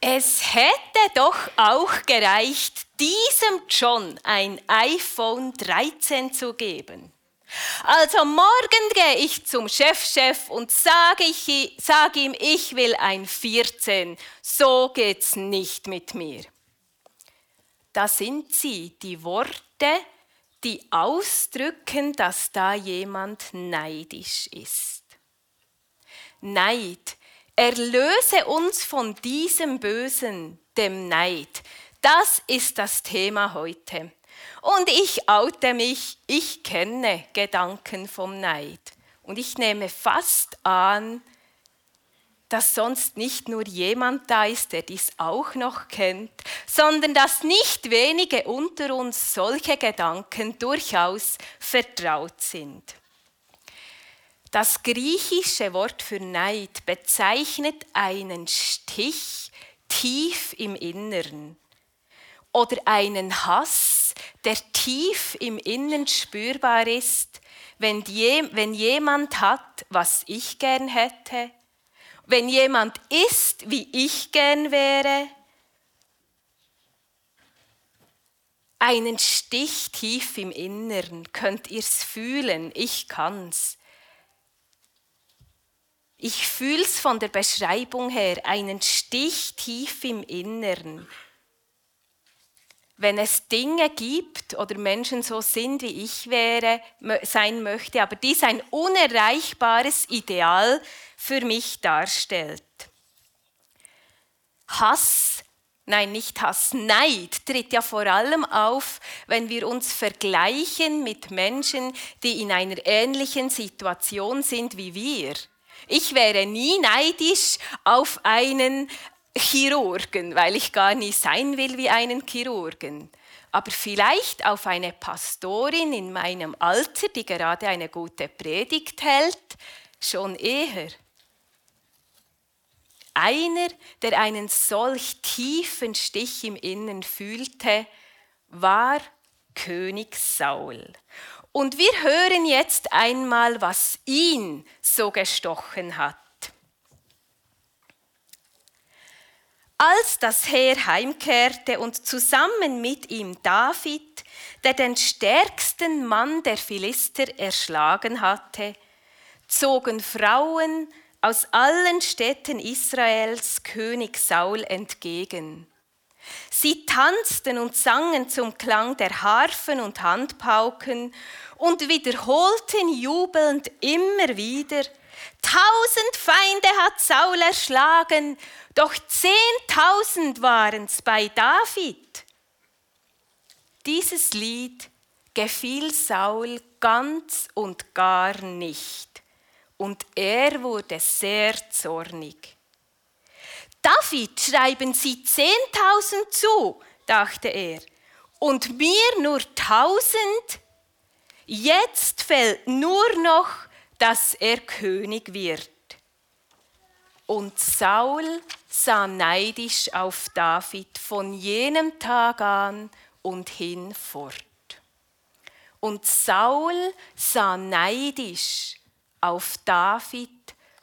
Es hätte doch auch gereicht, diesem John ein iPhone 13 zu geben. Also morgen gehe ich zum Chefchef -Chef und sage, ich, sage ihm, ich will ein 14. So geht's nicht mit mir. Da sind sie, die Worte, die ausdrücken, dass da jemand neidisch ist. Neid. Erlöse uns von diesem Bösen, dem Neid. Das ist das Thema heute. Und ich oute mich, ich kenne Gedanken vom Neid. Und ich nehme fast an, dass sonst nicht nur jemand da ist, der dies auch noch kennt, sondern dass nicht wenige unter uns solche Gedanken durchaus vertraut sind. Das griechische Wort für Neid bezeichnet einen Stich tief im Innern oder einen Hass, der tief im Innern spürbar ist, wenn, je, wenn jemand hat, was ich gern hätte, wenn jemand ist, wie ich gern wäre, einen Stich tief im Innern, könnt ihr es fühlen, ich kann's. Ich fühle es von der Beschreibung her, einen Stich tief im Innern wenn es Dinge gibt oder Menschen so sind, wie ich wäre, sein möchte, aber dies ein unerreichbares Ideal für mich darstellt. Hass, nein, nicht Hass, Neid tritt ja vor allem auf, wenn wir uns vergleichen mit Menschen, die in einer ähnlichen Situation sind wie wir. Ich wäre nie neidisch auf einen Chirurgen, weil ich gar nie sein will wie einen Chirurgen. Aber vielleicht auf eine Pastorin in meinem Alter, die gerade eine gute Predigt hält, schon eher. Einer, der einen solch tiefen Stich im Innern fühlte, war König Saul. Und wir hören jetzt einmal, was ihn so gestochen hat. Als das Heer heimkehrte und zusammen mit ihm David, der den stärksten Mann der Philister erschlagen hatte, zogen Frauen aus allen Städten Israels König Saul entgegen. Sie tanzten und sangen zum Klang der Harfen und Handpauken und wiederholten jubelnd immer wieder, Tausend Feinde hat Saul erschlagen, doch zehntausend waren's bei David. Dieses Lied gefiel Saul ganz und gar nicht, und er wurde sehr zornig. David schreiben Sie zehntausend zu, dachte er, und mir nur tausend? Jetzt fällt nur noch dass er König wird. Und Saul sah neidisch auf David von jenem Tag an und hinfort. Und Saul sah neidisch auf David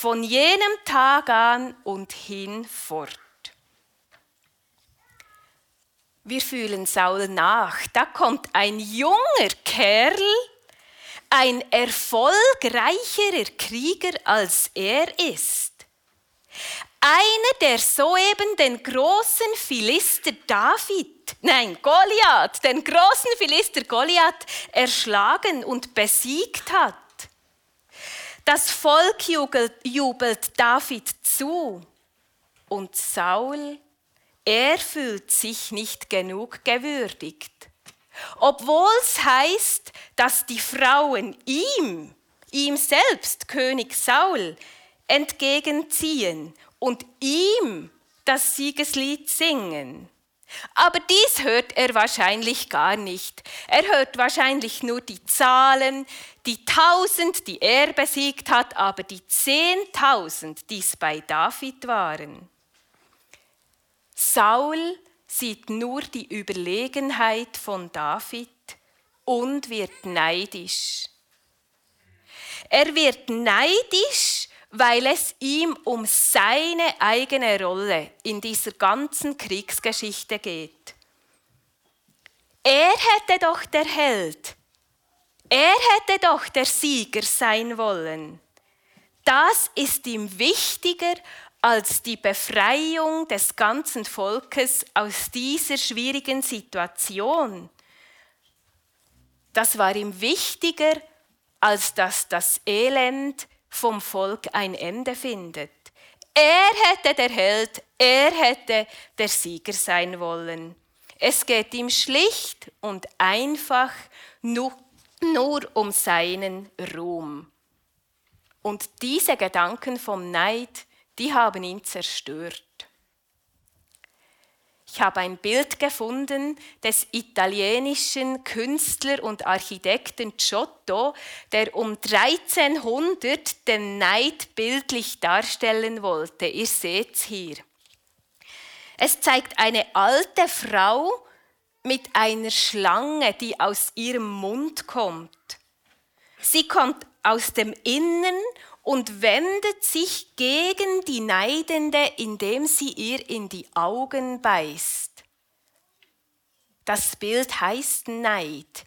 von jenem Tag an und hinfort. Wir fühlen Saul nach. Da kommt ein junger Kerl, ein erfolgreicherer Krieger als er ist. Einer, der soeben den großen Philister David, nein, Goliath, den großen Philister Goliath erschlagen und besiegt hat. Das Volk jubelt, David zu und Saul, er fühlt sich nicht genug gewürdigt. Obwohl es heißt, dass die Frauen ihm, ihm selbst, König Saul, entgegenziehen und ihm das Siegeslied singen. Aber dies hört er wahrscheinlich gar nicht. Er hört wahrscheinlich nur die Zahlen, die tausend, die er besiegt hat, aber die zehntausend, die es bei David waren. Saul sieht nur die Überlegenheit von David und wird neidisch. Er wird neidisch, weil es ihm um seine eigene Rolle in dieser ganzen Kriegsgeschichte geht. Er hätte doch der Held, er hätte doch der Sieger sein wollen. Das ist ihm wichtiger als die Befreiung des ganzen Volkes aus dieser schwierigen Situation. Das war ihm wichtiger, als dass das Elend vom Volk ein Ende findet. Er hätte der Held, er hätte der Sieger sein wollen. Es geht ihm schlicht und einfach nur, nur um seinen Ruhm. Und diese Gedanken vom Neid, die haben ihn zerstört. Ich habe ein Bild gefunden des italienischen Künstler und Architekten Giotto, der um 1300 den Neid bildlich darstellen wollte. Ihr seht es hier. Es zeigt eine alte Frau mit einer Schlange, die aus ihrem Mund kommt. Sie kommt aus dem Innen und wendet sich gegen die Neidende, indem sie ihr in die Augen beißt. Das Bild heißt Neid,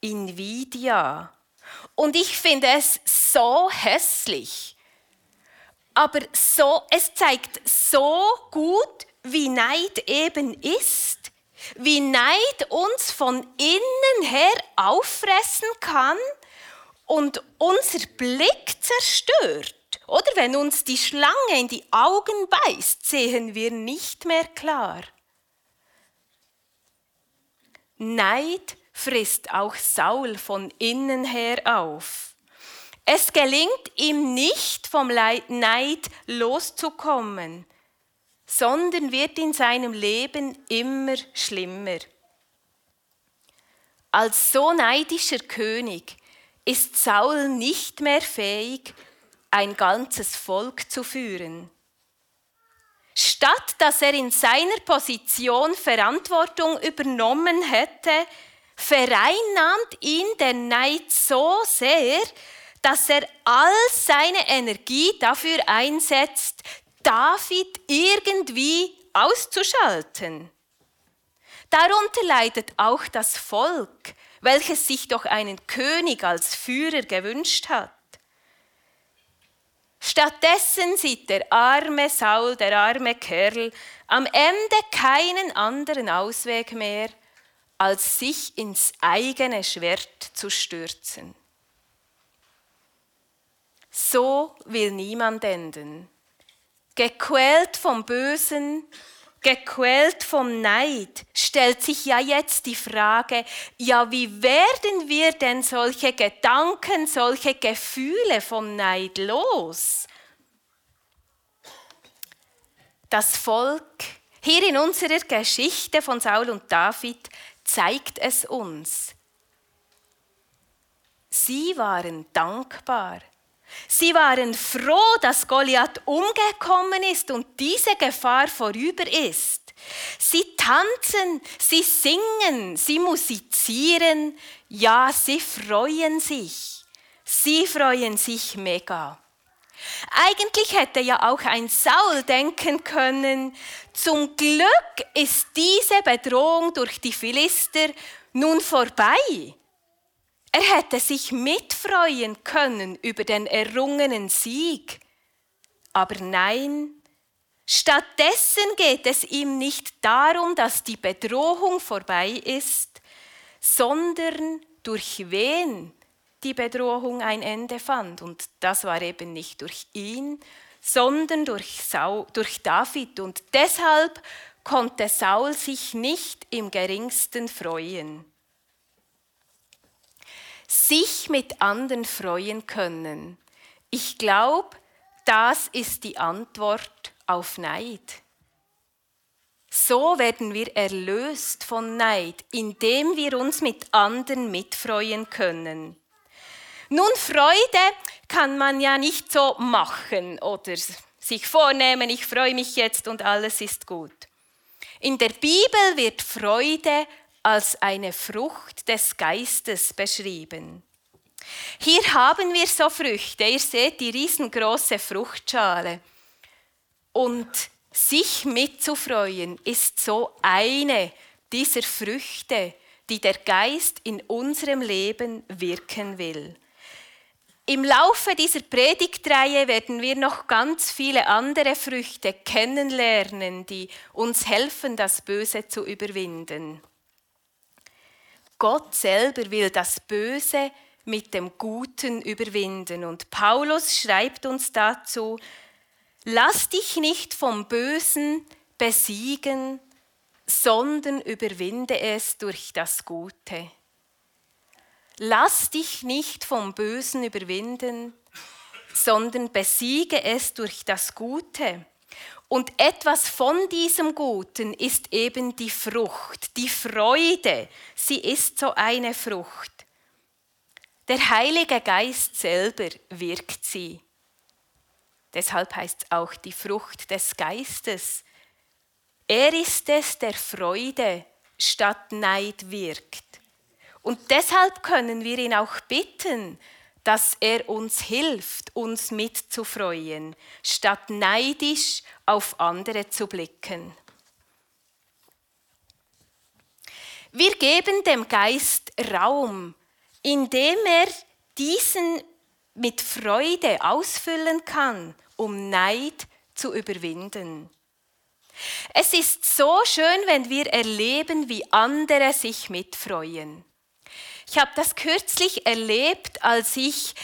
Invidia. Und ich finde es so hässlich. Aber so, es zeigt so gut, wie Neid eben ist, wie Neid uns von innen her auffressen kann und unser Blick zerstört. Oder wenn uns die Schlange in die Augen beißt, sehen wir nicht mehr klar. Neid frisst auch Saul von innen her auf. Es gelingt ihm nicht, vom Neid loszukommen, sondern wird in seinem Leben immer schlimmer. Als so neidischer König ist Saul nicht mehr fähig, ein ganzes Volk zu führen. Statt dass er in seiner Position Verantwortung übernommen hätte, vereinnahmt ihn der Neid so sehr, dass er all seine Energie dafür einsetzt, David irgendwie auszuschalten. Darunter leidet auch das Volk, welches sich doch einen König als Führer gewünscht hat. Stattdessen sieht der arme Saul, der arme Kerl, am Ende keinen anderen Ausweg mehr, als sich ins eigene Schwert zu stürzen. So will niemand enden. Gequält vom Bösen, gequält vom Neid, stellt sich ja jetzt die Frage, ja, wie werden wir denn solche Gedanken, solche Gefühle vom Neid los? Das Volk, hier in unserer Geschichte von Saul und David, zeigt es uns. Sie waren dankbar Sie waren froh, dass Goliath umgekommen ist und diese Gefahr vorüber ist. Sie tanzen, sie singen, sie musizieren, ja, sie freuen sich. Sie freuen sich mega. Eigentlich hätte ja auch ein Saul denken können, zum Glück ist diese Bedrohung durch die Philister nun vorbei. Er hätte sich mitfreuen können über den errungenen Sieg. Aber nein, stattdessen geht es ihm nicht darum, dass die Bedrohung vorbei ist, sondern durch wen die Bedrohung ein Ende fand. Und das war eben nicht durch ihn, sondern durch, Saul, durch David. Und deshalb konnte Saul sich nicht im geringsten freuen sich mit anderen freuen können. Ich glaube, das ist die Antwort auf Neid. So werden wir erlöst von Neid, indem wir uns mit anderen mitfreuen können. Nun, Freude kann man ja nicht so machen oder sich vornehmen, ich freue mich jetzt und alles ist gut. In der Bibel wird Freude als eine Frucht des Geistes beschrieben. Hier haben wir so Früchte. Ihr seht die riesengroße Fruchtschale. Und sich mitzufreuen ist so eine dieser Früchte, die der Geist in unserem Leben wirken will. Im Laufe dieser Predigtreihe werden wir noch ganz viele andere Früchte kennenlernen, die uns helfen, das Böse zu überwinden. Gott selber will das Böse mit dem Guten überwinden. Und Paulus schreibt uns dazu, lass dich nicht vom Bösen besiegen, sondern überwinde es durch das Gute. Lass dich nicht vom Bösen überwinden, sondern besiege es durch das Gute. Und etwas von diesem Guten ist eben die Frucht, die Freude. Sie ist so eine Frucht. Der Heilige Geist selber wirkt sie. Deshalb heißt es auch die Frucht des Geistes. Er ist es, der Freude statt Neid wirkt. Und deshalb können wir ihn auch bitten, dass er uns hilft, uns mitzufreuen, statt neidisch auf andere zu blicken. Wir geben dem Geist Raum, indem er diesen mit Freude ausfüllen kann, um Neid zu überwinden. Es ist so schön, wenn wir erleben, wie andere sich mitfreuen. Ich habe das kürzlich erlebt, als ich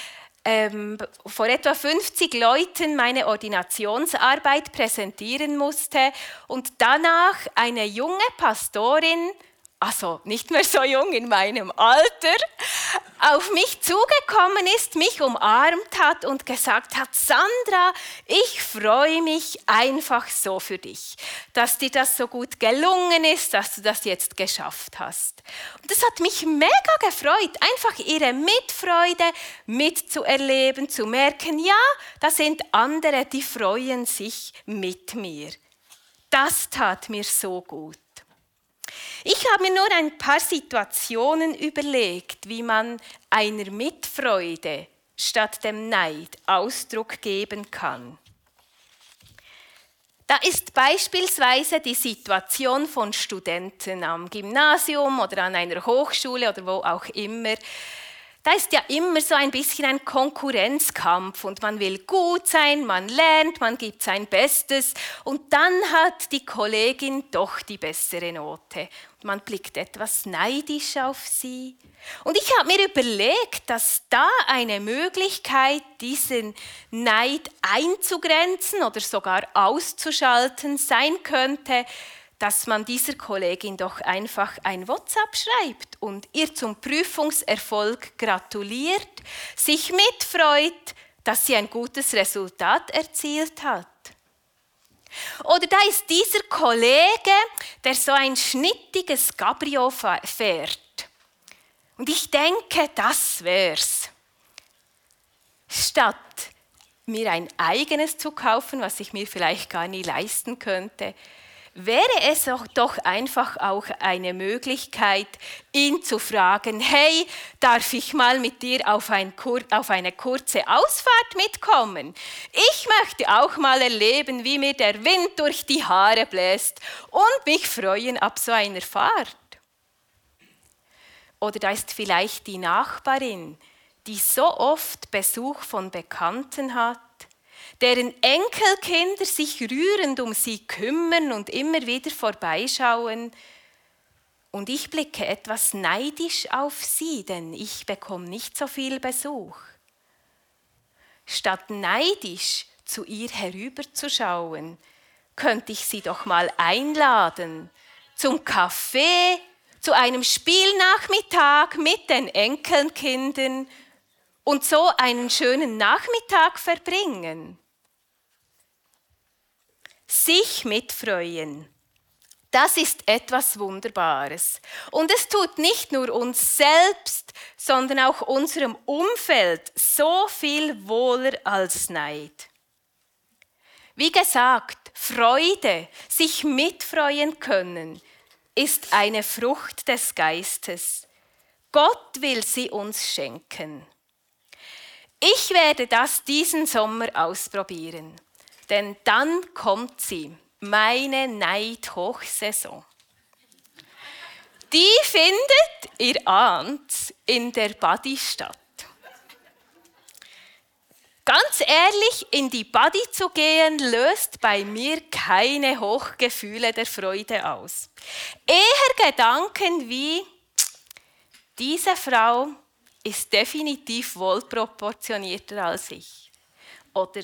ähm, vor etwa 50 Leuten meine Ordinationsarbeit präsentieren musste und danach eine junge Pastorin also nicht mehr so jung in meinem Alter, auf mich zugekommen ist, mich umarmt hat und gesagt hat, Sandra, ich freue mich einfach so für dich, dass dir das so gut gelungen ist, dass du das jetzt geschafft hast. Und das hat mich mega gefreut, einfach ihre Mitfreude mitzuerleben, zu merken, ja, da sind andere, die freuen sich mit mir. Das tat mir so gut. Ich habe mir nur ein paar Situationen überlegt, wie man einer Mitfreude statt dem Neid Ausdruck geben kann. Da ist beispielsweise die Situation von Studenten am Gymnasium oder an einer Hochschule oder wo auch immer, da ist ja immer so ein bisschen ein Konkurrenzkampf und man will gut sein, man lernt, man gibt sein Bestes und dann hat die Kollegin doch die bessere Note. Man blickt etwas neidisch auf sie. Und ich habe mir überlegt, dass da eine Möglichkeit, diesen Neid einzugrenzen oder sogar auszuschalten sein könnte, dass man dieser Kollegin doch einfach ein WhatsApp schreibt und ihr zum Prüfungserfolg gratuliert, sich mitfreut, dass sie ein gutes Resultat erzielt hat. Oder da ist dieser Kollege, der so ein schnittiges Cabrio fährt. Und ich denke, das wär's. Statt mir ein eigenes zu kaufen, was ich mir vielleicht gar nie leisten könnte, wäre es doch einfach auch eine Möglichkeit, ihn zu fragen, hey, darf ich mal mit dir auf, ein auf, eine kurze Ausfahrt mitkommen? Ich möchte auch mal erleben, wie mir der Wind durch die Haare bläst und mich freuen ab so einer Fahrt. Oder da ist vielleicht die Nachbarin, die so oft Besuch von Bekannten hat deren Enkelkinder sich rührend um sie kümmern und immer wieder vorbeischauen. Und ich blicke etwas neidisch auf sie, denn ich bekomme nicht so viel Besuch. Statt neidisch zu ihr herüberzuschauen, könnte ich sie doch mal einladen zum Kaffee, zu einem Spielnachmittag mit den Enkelkindern und so einen schönen Nachmittag verbringen sich mitfreuen. Das ist etwas Wunderbares. Und es tut nicht nur uns selbst, sondern auch unserem Umfeld so viel wohler als Neid. Wie gesagt, Freude, sich mitfreuen können, ist eine Frucht des Geistes. Gott will sie uns schenken. Ich werde das diesen Sommer ausprobieren, denn dann kommt sie, meine Neidhochsaison. Die findet, ihr ahnt, in der Body statt. Ganz ehrlich, in die Body zu gehen, löst bei mir keine Hochgefühle der Freude aus. Eher Gedanken wie, diese Frau ist definitiv wohlproportionierter als ich. Oder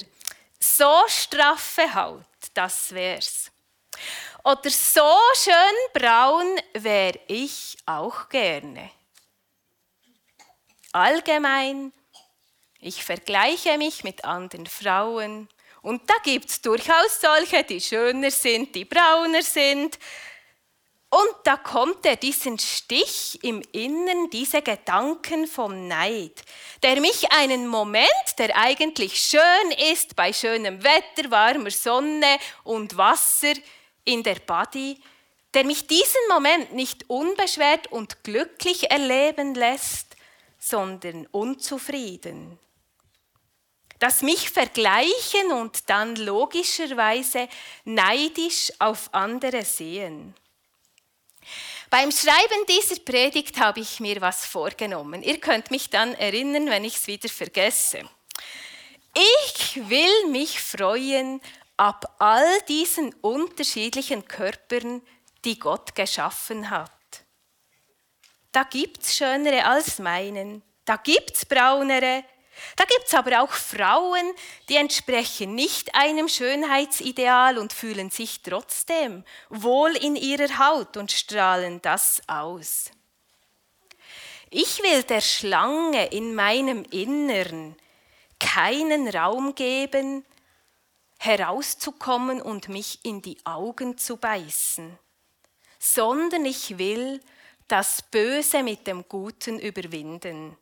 so straffe Haut, das wär's. Oder so schön braun wäre ich auch gerne. Allgemein ich vergleiche mich mit anderen Frauen und da gibt es durchaus solche, die schöner sind, die brauner sind. Und da kommt er diesen Stich im Innern, diese Gedanken vom Neid, der mich einen Moment, der eigentlich schön ist, bei schönem Wetter, warmer Sonne und Wasser in der Body, der mich diesen Moment nicht unbeschwert und glücklich erleben lässt, sondern unzufrieden das mich vergleichen und dann logischerweise neidisch auf andere sehen. Beim Schreiben dieser Predigt habe ich mir was vorgenommen. Ihr könnt mich dann erinnern, wenn ich es wieder vergesse. Ich will mich freuen ab all diesen unterschiedlichen Körpern, die Gott geschaffen hat. Da gibt es schönere als meinen, da gibt es braunere, da gibt es aber auch Frauen, die entsprechen nicht einem Schönheitsideal und fühlen sich trotzdem wohl in ihrer Haut und strahlen das aus. Ich will der Schlange in meinem Innern keinen Raum geben, herauszukommen und mich in die Augen zu beißen, sondern ich will das Böse mit dem Guten überwinden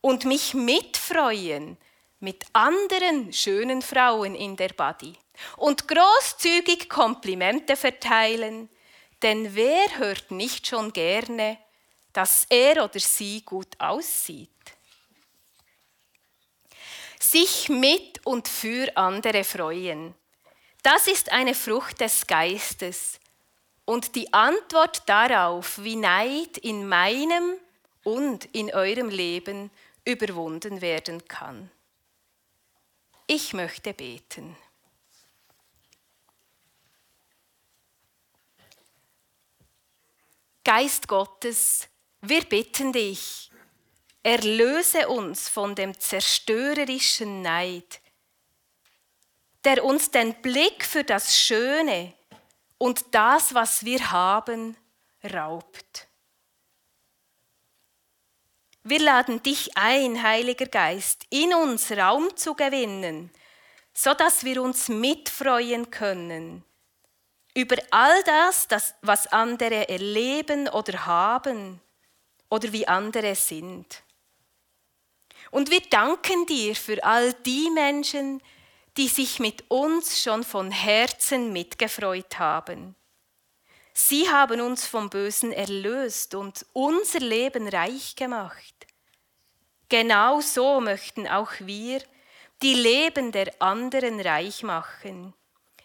und mich mitfreuen mit anderen schönen Frauen in der Body und großzügig Komplimente verteilen, denn wer hört nicht schon gerne, dass er oder sie gut aussieht? Sich mit und für andere freuen, das ist eine Frucht des Geistes und die Antwort darauf, wie Neid in meinem und in eurem Leben überwunden werden kann. Ich möchte beten. Geist Gottes, wir bitten dich, erlöse uns von dem zerstörerischen Neid, der uns den Blick für das Schöne und das, was wir haben, raubt. Wir laden dich ein, Heiliger Geist, in uns Raum zu gewinnen, so dass wir uns mitfreuen können über all das, was andere erleben oder haben oder wie andere sind. Und wir danken dir für all die Menschen, die sich mit uns schon von Herzen mitgefreut haben. Sie haben uns vom Bösen erlöst und unser Leben reich gemacht. Genau so möchten auch wir die Leben der anderen reich machen,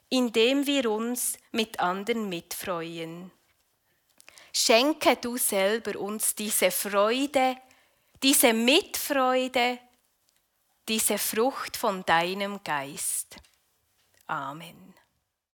indem wir uns mit anderen mitfreuen. Schenke du selber uns diese Freude, diese Mitfreude, diese Frucht von deinem Geist. Amen.